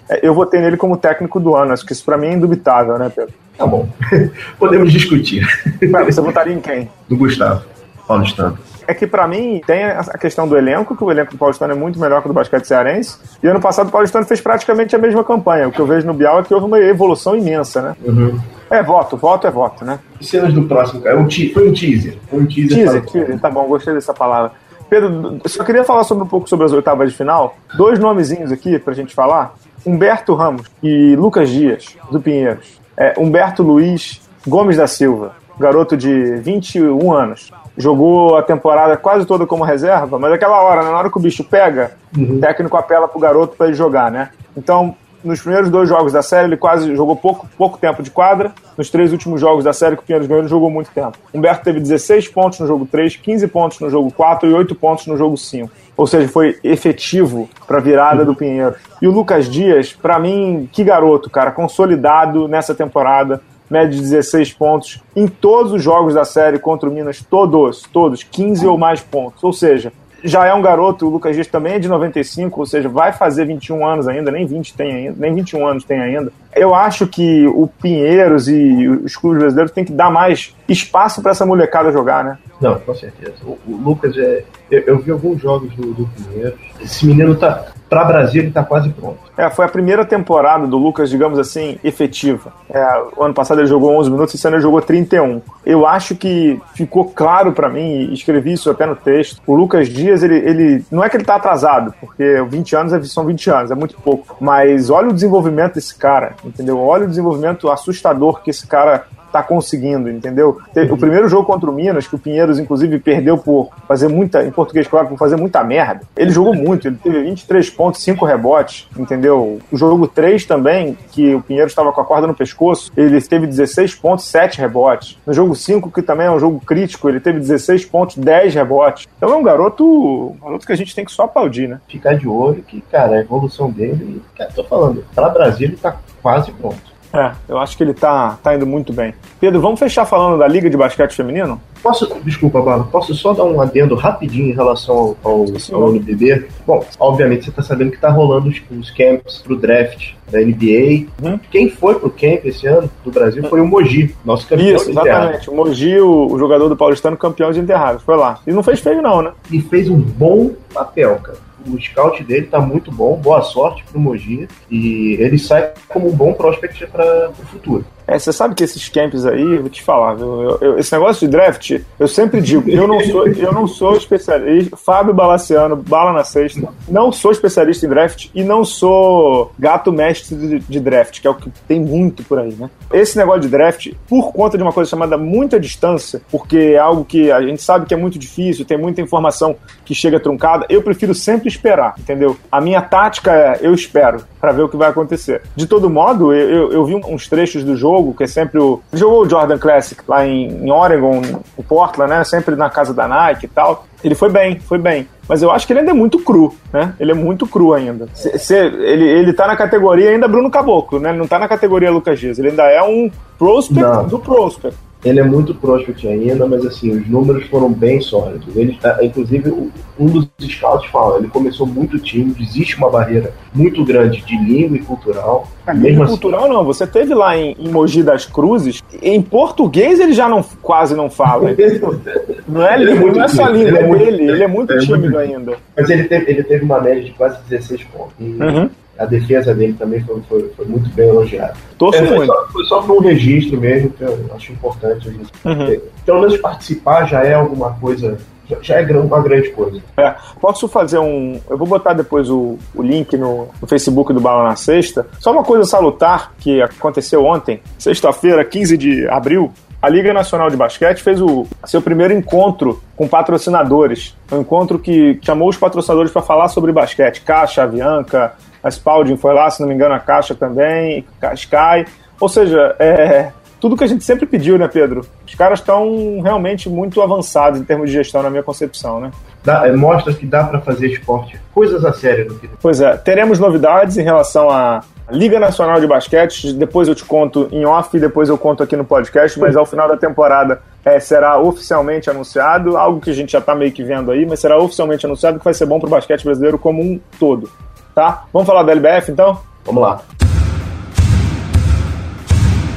É, eu votei nele como técnico do ano, acho que isso pra mim é indubitável, né, Pedro? Tá bom. [LAUGHS] Podemos discutir. Mas você votaria em quem? Do Gustavo, Paulistano é que para mim tem a questão do elenco, que o elenco do Paulistano é muito melhor que o do basquete cearense. E ano passado o Paulistano fez praticamente a mesma campanha. O que eu vejo no Bial é que houve uma evolução imensa, né? Uhum. É voto, voto é voto, né? Cenas do próximo, cara. Um foi um teaser. Foi um teaser. Teaser, teaser, tá bom, gostei dessa palavra. Pedro, só queria falar sobre um pouco sobre as oitavas de final. Dois nomezinhos aqui pra gente falar. Humberto Ramos e Lucas Dias, do Pinheiros. É, Humberto Luiz Gomes da Silva garoto de 21 anos. Jogou a temporada quase toda como reserva, mas aquela hora, né, na hora que o bicho pega, uhum. o técnico apela pro garoto para ele jogar, né? Então, nos primeiros dois jogos da série, ele quase jogou pouco, pouco tempo de quadra. Nos três últimos jogos da série que o Pinheiros ganhou, ele jogou muito tempo. Humberto teve 16 pontos no jogo 3, 15 pontos no jogo 4 e 8 pontos no jogo 5. Ou seja, foi efetivo para a virada do Pinheiros. E o Lucas Dias, para mim, que garoto, cara, consolidado nessa temporada média de 16 pontos em todos os jogos da série contra o Minas, todos, todos, 15 ou mais pontos. Ou seja, já é um garoto, o Lucas Dias também é de 95, ou seja, vai fazer 21 anos ainda, nem 20 tem ainda, nem 21 anos tem ainda. Eu acho que o Pinheiros e os clubes brasileiros têm que dar mais espaço para essa molecada jogar, né? Não, com certeza. O, o Lucas é. Eu, eu, vi alguns jogos do, do Pinheiros. Esse menino tá. Pra Brasil ele tá quase pronto. É, foi a primeira temporada do Lucas, digamos assim, efetiva. É, ano passado ele jogou 11 minutos, esse ano ele jogou 31. Eu acho que ficou claro para mim, e escrevi isso até no texto, o Lucas Dias, ele, ele não é que ele tá atrasado, porque 20 anos é, são 20 anos, é muito pouco. Mas olha o desenvolvimento desse cara, entendeu? Olha o desenvolvimento assustador que esse cara tá conseguindo, entendeu? O primeiro jogo contra o Minas, que o Pinheiros, inclusive, perdeu por fazer muita, em português, claro, por fazer muita merda. Ele jogou muito, ele teve 23 pontos, 5 rebotes, entendeu? O jogo 3 também, que o Pinheiros estava com a corda no pescoço, ele teve 16 pontos, 7 rebotes. No jogo 5, que também é um jogo crítico, ele teve 16 pontos, 10 rebotes. Então é um garoto, um garoto que a gente tem que só aplaudir, né? Ficar de olho que, cara, a evolução dele, cara, tô falando, para Brasil ele tá quase pronto. É, eu acho que ele tá, tá indo muito bem. Pedro, vamos fechar falando da Liga de Basquete Feminino? Posso, desculpa, Bala, posso só dar um adendo rapidinho em relação ao, ao, ao NBB? Bom, obviamente você tá sabendo que tá rolando os, os camps pro draft da NBA. Uhum. Quem foi pro camp esse ano do Brasil foi o Mogi, nosso campeão Isso, exatamente. O Mogi, o, o, jogador do Paulistano, campeão de enterrados. Foi lá. E não fez feio não, né? E fez um bom papel, cara o scout dele tá muito bom, boa sorte pro Mogi e ele sai como um bom prospect para o futuro. É, você sabe que esses camps aí, vou te falar, viu? Eu, eu, esse negócio de draft, eu sempre digo, eu não sou, eu não sou especialista. Fábio Balaciano, bala na sexta, não sou especialista em draft e não sou gato mestre de, de, draft, que é o que tem muito por aí, né? Esse negócio de draft, por conta de uma coisa chamada muita distância, porque é algo que a gente sabe que é muito difícil, tem muita informação que chega truncada, eu prefiro sempre esperar, entendeu? A minha tática é eu espero para ver o que vai acontecer. De todo modo, eu, eu, eu vi uns trechos do jogo jogo, que é sempre o. Jogou o Jordan Classic lá em, em Oregon, em Portland, né? Sempre na casa da Nike e tal. Ele foi bem, foi bem. Mas eu acho que ele ainda é muito cru, né? Ele é muito cru ainda. Ele, ele tá na categoria ainda Bruno Caboclo, né? Ele não tá na categoria Lucas Dias. Ele ainda é um prospect não. do prospect. Ele é muito prospect ainda, mas assim, os números foram bem sólidos. Ele, tá, inclusive, um dos scouts fala, ele começou muito tímido, existe uma barreira muito grande de língua e cultural. É, língua assim, cultural não, você teve lá em, em Mogi das Cruzes, em português ele já não, quase não fala. [LAUGHS] não é, ele, não é só língua, ele é, muito, ele, ele é muito é tímido muito, ainda. Mas ele teve, ele teve uma média de quase 16 pontos. Uhum a defesa dele também foi, foi, foi muito bem elogiada. Torço é, foi, muito. Só, foi só para um registro mesmo, que eu acho importante. Uhum. Pelo menos participar já é alguma coisa já é uma grande coisa. É, posso fazer um. Eu vou botar depois o, o link no, no Facebook do Bala na Sexta. Só uma coisa salutar que aconteceu ontem, sexta-feira, 15 de abril. A Liga Nacional de Basquete fez o seu primeiro encontro com patrocinadores. Um encontro que chamou os patrocinadores para falar sobre basquete. Caixa, Avianca, a Spalding foi lá, se não me engano, a Caixa também, a Sky. Ou seja, é, tudo que a gente sempre pediu, né, Pedro? Os caras estão realmente muito avançados em termos de gestão, na minha concepção, né? Dá, é, mostra que dá para fazer esporte, coisas a sério. No pois é, teremos novidades em relação à Liga Nacional de Basquete. Depois eu te conto em off, depois eu conto aqui no podcast, mas ao final da temporada é, será oficialmente anunciado, algo que a gente já está meio que vendo aí, mas será oficialmente anunciado que vai ser bom para o basquete brasileiro como um todo tá? Vamos falar da LBF então? Vamos lá.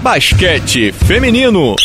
Basquete Feminino.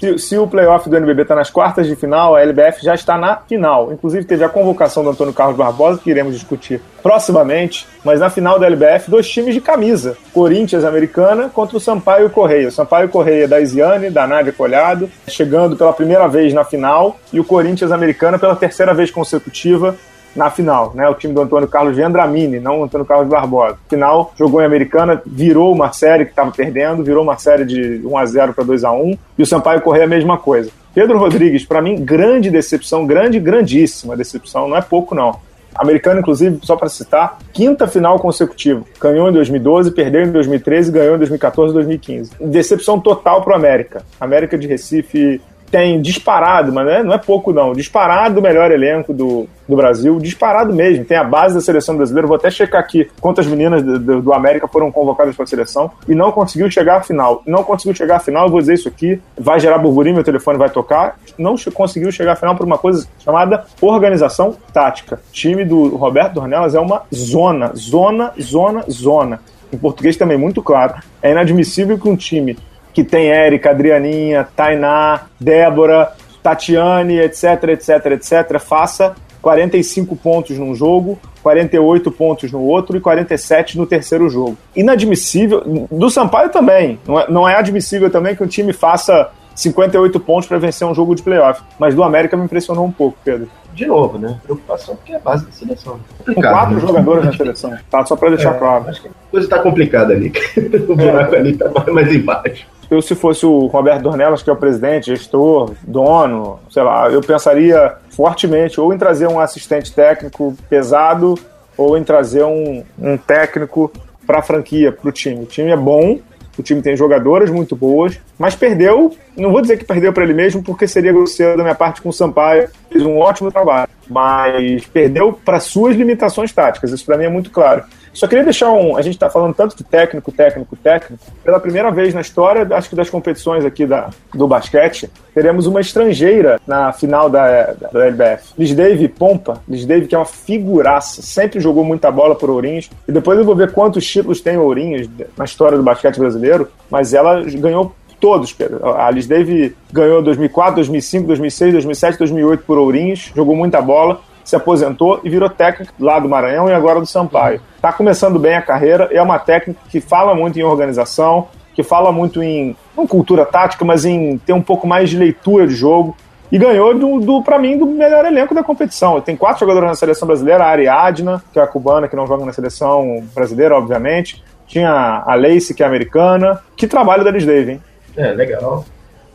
Se, se, o playoff do NBB está nas quartas de final, a LBF já está na final. Inclusive, teve a convocação do Antônio Carlos Barbosa, que iremos discutir proximamente. Mas na final da LBF, dois times de camisa: Corinthians Americana contra o Sampaio Correia. O Sampaio Correia da Isiane, da Nádia Colhado, chegando pela primeira vez na final, e o Corinthians Americana pela terceira vez consecutiva na final, né? O time do Antônio Carlos Vendramini, não o Antônio Carlos Barbosa. Final, jogou em Americana, virou uma série que estava perdendo, virou uma série de 1 a 0 para 2 a 1 e o Sampaio Correia a mesma coisa. Pedro Rodrigues, para mim, grande decepção, grande, grandíssima decepção, não é pouco não. Americano, inclusive, só para citar, quinta final consecutiva. Ganhou em 2012, perdeu em 2013, ganhou em 2014 e 2015. Decepção total para América. América de Recife tem disparado, mas não é, não é pouco não, disparado o melhor elenco do, do Brasil, disparado mesmo. Tem a base da seleção brasileira. Vou até checar aqui quantas meninas do, do, do América foram convocadas para a seleção e não conseguiu chegar à final. Não conseguiu chegar à final, vou dizer isso aqui, vai gerar burburinho, meu telefone vai tocar. Não conseguiu chegar à final por uma coisa chamada organização tática. O time do Roberto Dornelas é uma zona, zona, zona, zona. Em português também muito claro. É inadmissível que um time que tem Érica, Adrianinha, Tainá, Débora, Tatiane, etc, etc, etc, faça 45 pontos num jogo, 48 pontos no outro e 47 no terceiro jogo. Inadmissível. Do Sampaio também. Não é, não é admissível também que um time faça 58 pontos para vencer um jogo de playoff. Mas do América me impressionou um pouco, Pedro. De novo, né? Preocupação porque é a base da seleção. Com quatro né? jogadores na seleção. Tá, só para deixar é, claro. Acho que a coisa está complicada ali. [LAUGHS] o buraco é. ali tá mais embaixo eu, se fosse o Roberto Dornelas, que é o presidente, gestor, dono, sei lá, eu pensaria fortemente ou em trazer um assistente técnico pesado ou em trazer um, um técnico para a franquia, para o time. O time é bom, o time tem jogadoras muito boas, mas perdeu, não vou dizer que perdeu para ele mesmo, porque seria grosseiro da minha parte com o Sampaio, fez um ótimo trabalho, mas perdeu para suas limitações táticas, isso para mim é muito claro. Só queria deixar um. A gente está falando tanto de técnico, técnico, técnico. Pela primeira vez na história, acho que das competições aqui da, do basquete, teremos uma estrangeira na final da, da, da LBF. Liz Dave Pompa. Liz Dave, que é uma figuraça, sempre jogou muita bola por Ourinhos. E depois eu vou ver quantos títulos tem Ourinhos na história do basquete brasileiro, mas ela ganhou todos, Pedro. A Liz Dave ganhou 2004, 2005, 2006, 2007, 2008 por Ourinhos, jogou muita bola se aposentou e virou técnico lá do Maranhão e agora do Sampaio. Está começando bem a carreira, é uma técnica que fala muito em organização, que fala muito em, não cultura tática, mas em ter um pouco mais de leitura de jogo. E ganhou, do, do para mim, do melhor elenco da competição. Tem quatro jogadores na seleção brasileira: a Ariadna, que é a cubana, que não joga na seleção brasileira, obviamente. Tinha a Lacey, que é americana. Que trabalho da Liz Dave, hein? É, legal.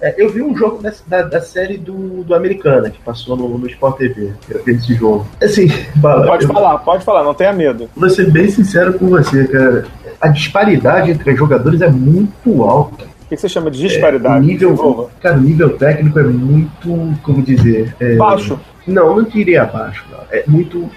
É, eu vi um jogo dessa, da, da, série do, do Americana, que passou no, no Sport TV. Eu vi esse jogo. Assim, [LAUGHS] fala, Pode eu, falar, pode falar, não tenha medo. Vou ser bem sincero com você, cara. A disparidade entre os jogadores é muito alta. O que você chama de disparidade? É, o nível, cara, o nível técnico é muito, como dizer... É, baixo. Não, não diria baixo. Não. É muito...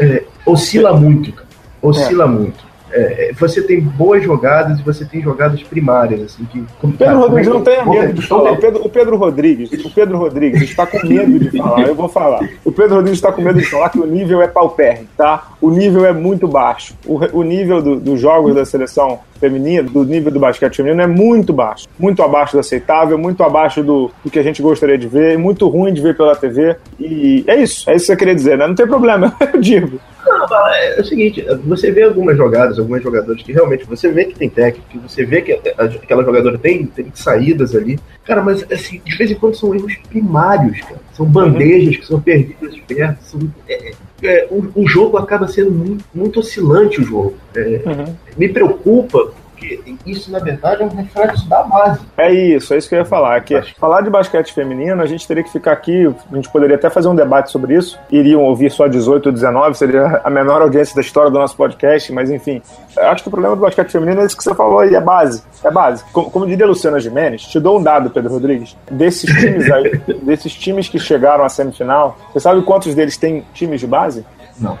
É, é oscila muito, cara. Oscila muito. É, você tem boas jogadas e você tem jogadas primárias, assim, que. Pedro tá, Rodrigues não tenha medo de falar. O Pedro, o Pedro Rodrigues, o Pedro Rodrigues está com medo de falar, eu vou falar. O Pedro Rodrigues está com medo de falar que o nível é paupérrimo, tá? O nível é muito baixo. O, o nível do, dos jogos da seleção feminina, do nível do basquete feminino, é muito baixo. Muito abaixo do aceitável, muito abaixo do, do que a gente gostaria de ver, muito ruim de ver pela TV. E é isso, é isso que eu queria dizer, né? Não tem problema, [LAUGHS] eu digo. Não, é o seguinte, você vê algumas jogadas, alguns jogadores que realmente você vê que tem técnica, você vê que aquela jogadora tem, tem saídas ali. Cara, mas assim, de vez em quando são erros primários, cara. São bandejas uhum. que são perdidas perto. São, é, é, o, o, jogo acaba sendo muito, muito oscilante o jogo. É, uhum. Me preocupa porque isso, na verdade, é um reflexo da base. É isso, é isso que eu ia falar. Que falar de basquete feminino, a gente teria que ficar aqui, a gente poderia até fazer um debate sobre isso. Iriam ouvir só 18 ou 19, seria a menor audiência da história do nosso podcast, mas enfim. Acho que o problema do basquete feminino é isso que você falou aí, é base. É base. Como, como diria Luciana Gimenez, te dou um dado, Pedro Rodrigues. Desses times aí, [LAUGHS] desses times que chegaram à semifinal, você sabe quantos deles têm times de base? Não.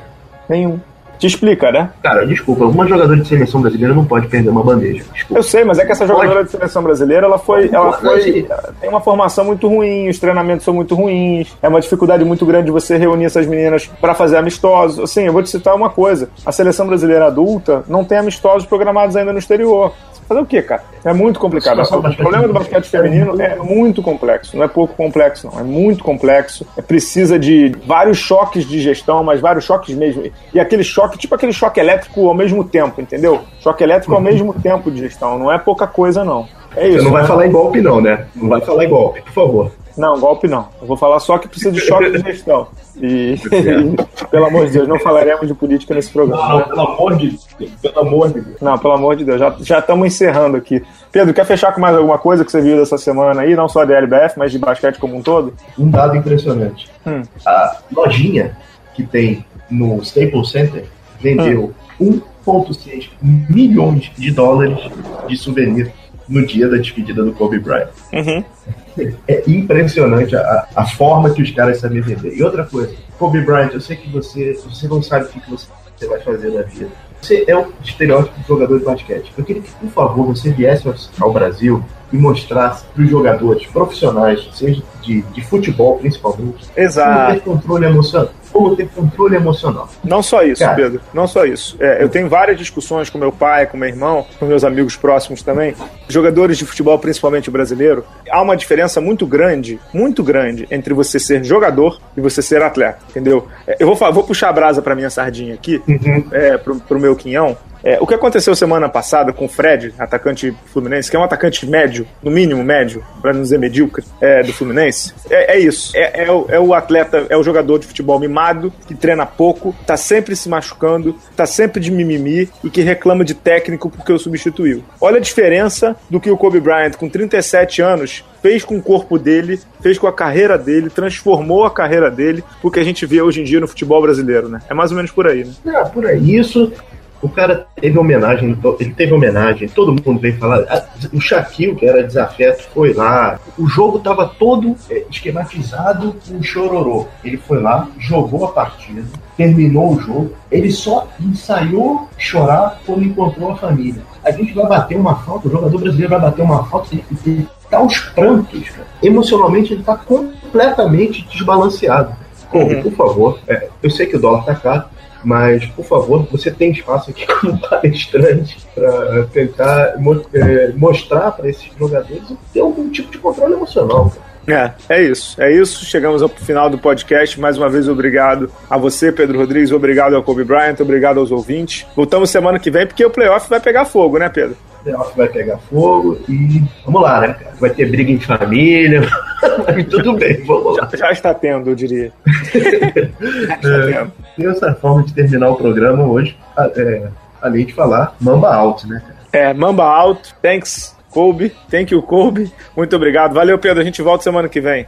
Nenhum. Te explica, né? Cara, desculpa, uma jogadora de seleção brasileira não pode perder uma bandeja. Desculpa. Eu sei, mas é que essa jogadora pode. de seleção brasileira, ela foi. Ela foi tem uma formação muito ruim, os treinamentos são muito ruins, é uma dificuldade muito grande você reunir essas meninas para fazer amistosos. Assim, eu vou te citar uma coisa: a seleção brasileira adulta não tem amistosos programados ainda no exterior. Fazer o quê, cara? É muito complicado. O problema do basquete feminino é muito complexo. Não é pouco complexo, não. É muito complexo. É, precisa de vários choques de gestão, mas vários choques mesmo. E aquele choque, tipo aquele choque elétrico ao mesmo tempo, entendeu? Choque elétrico ao mesmo tempo de gestão. Não é pouca coisa, não. É isso, Você não vai né? falar em golpe, não, né? Não vai falar em golpe, por favor. Não, golpe não. Eu vou falar só que precisa de choque de gestão. E, [LAUGHS] e, pelo amor de Deus, não falaremos de política nesse programa. Não, pelo amor de Deus. Pelo amor de Deus. Não, pelo amor de Deus. Já, já estamos encerrando aqui. Pedro, quer fechar com mais alguma coisa que você viu dessa semana aí? Não só da LBF, mas de basquete como um todo? Um dado impressionante. Hum. A lojinha que tem no Staples Center vendeu hum. 1,6 milhões de dólares de souvenir no dia da despedida do Kobe Bryant. Uhum. É impressionante a, a forma que os caras sabem vender. E outra coisa, Kobe Bryant, eu sei que você, você não sabe o que, que você vai fazer na vida. Você é um estereótipo de jogador de basquete. Eu queria que, por favor, você viesse ao Brasil e mostrasse para os jogadores profissionais, seja de, de futebol principalmente, Exato. como ter controle emocional. Como ter controle emocional. Não só isso, Cara, Pedro. Não só isso. É, eu tenho várias discussões com meu pai, com meu irmão, com meus amigos próximos também. Jogadores de futebol, principalmente brasileiro, há uma diferença muito grande, muito grande, entre você ser jogador e você ser atleta, entendeu? É, eu vou, vou puxar a brasa para minha sardinha aqui, uhum. é, pro, pro meu quinhão. É, o que aconteceu semana passada com o Fred, atacante fluminense, que é um atacante médio, no mínimo médio, para não dizer medíocre, é, do Fluminense, é, é isso. É, é, o, é, o, atleta, é o jogador de futebol mimado, que treina pouco, tá sempre se machucando, tá sempre de mimimi e que reclama de técnico porque o substituiu. Olha a diferença do que o Kobe Bryant, com 37 anos, fez com o corpo dele, fez com a carreira dele, transformou a carreira dele, o que a gente vê hoje em dia no futebol brasileiro, né? É mais ou menos por aí, né? É, por aí. Isso o cara teve homenagem, ele teve homenagem, todo mundo veio falar. O Shaquille, que era desafeto, foi lá. O jogo estava todo é, esquematizado com chororô. Ele foi lá, jogou a partida, terminou o jogo. Ele só ensaiou chorar quando encontrou a família. A gente vai bater uma falta, o jogador brasileiro vai bater uma falta, ele tá aos prantos, cara. Emocionalmente ele tá completamente desbalanceado. uhum. por favor, é, eu sei que o dólar tá caro, mas, por favor, você tem espaço aqui [LAUGHS] como palestrante para tentar é, mostrar para esses jogadores ter algum tipo de controle emocional. É, é isso. É isso. Chegamos ao final do podcast. Mais uma vez, obrigado a você, Pedro Rodrigues. Obrigado ao Kobe Bryant. Obrigado aos ouvintes. Voltamos semana que vem, porque o playoff vai pegar fogo, né, Pedro? O playoff vai pegar fogo e vamos lá, né, Vai ter briga em família. [LAUGHS] Tudo bem, vamos lá. Já, já está tendo, eu diria. [LAUGHS] é, tem essa forma de terminar o programa hoje, é, além de falar Mamba Out, né? É, Mamba Out. Thanks, Kobe. Thank you, Kobe. Muito obrigado. Valeu, Pedro. A gente volta semana que vem.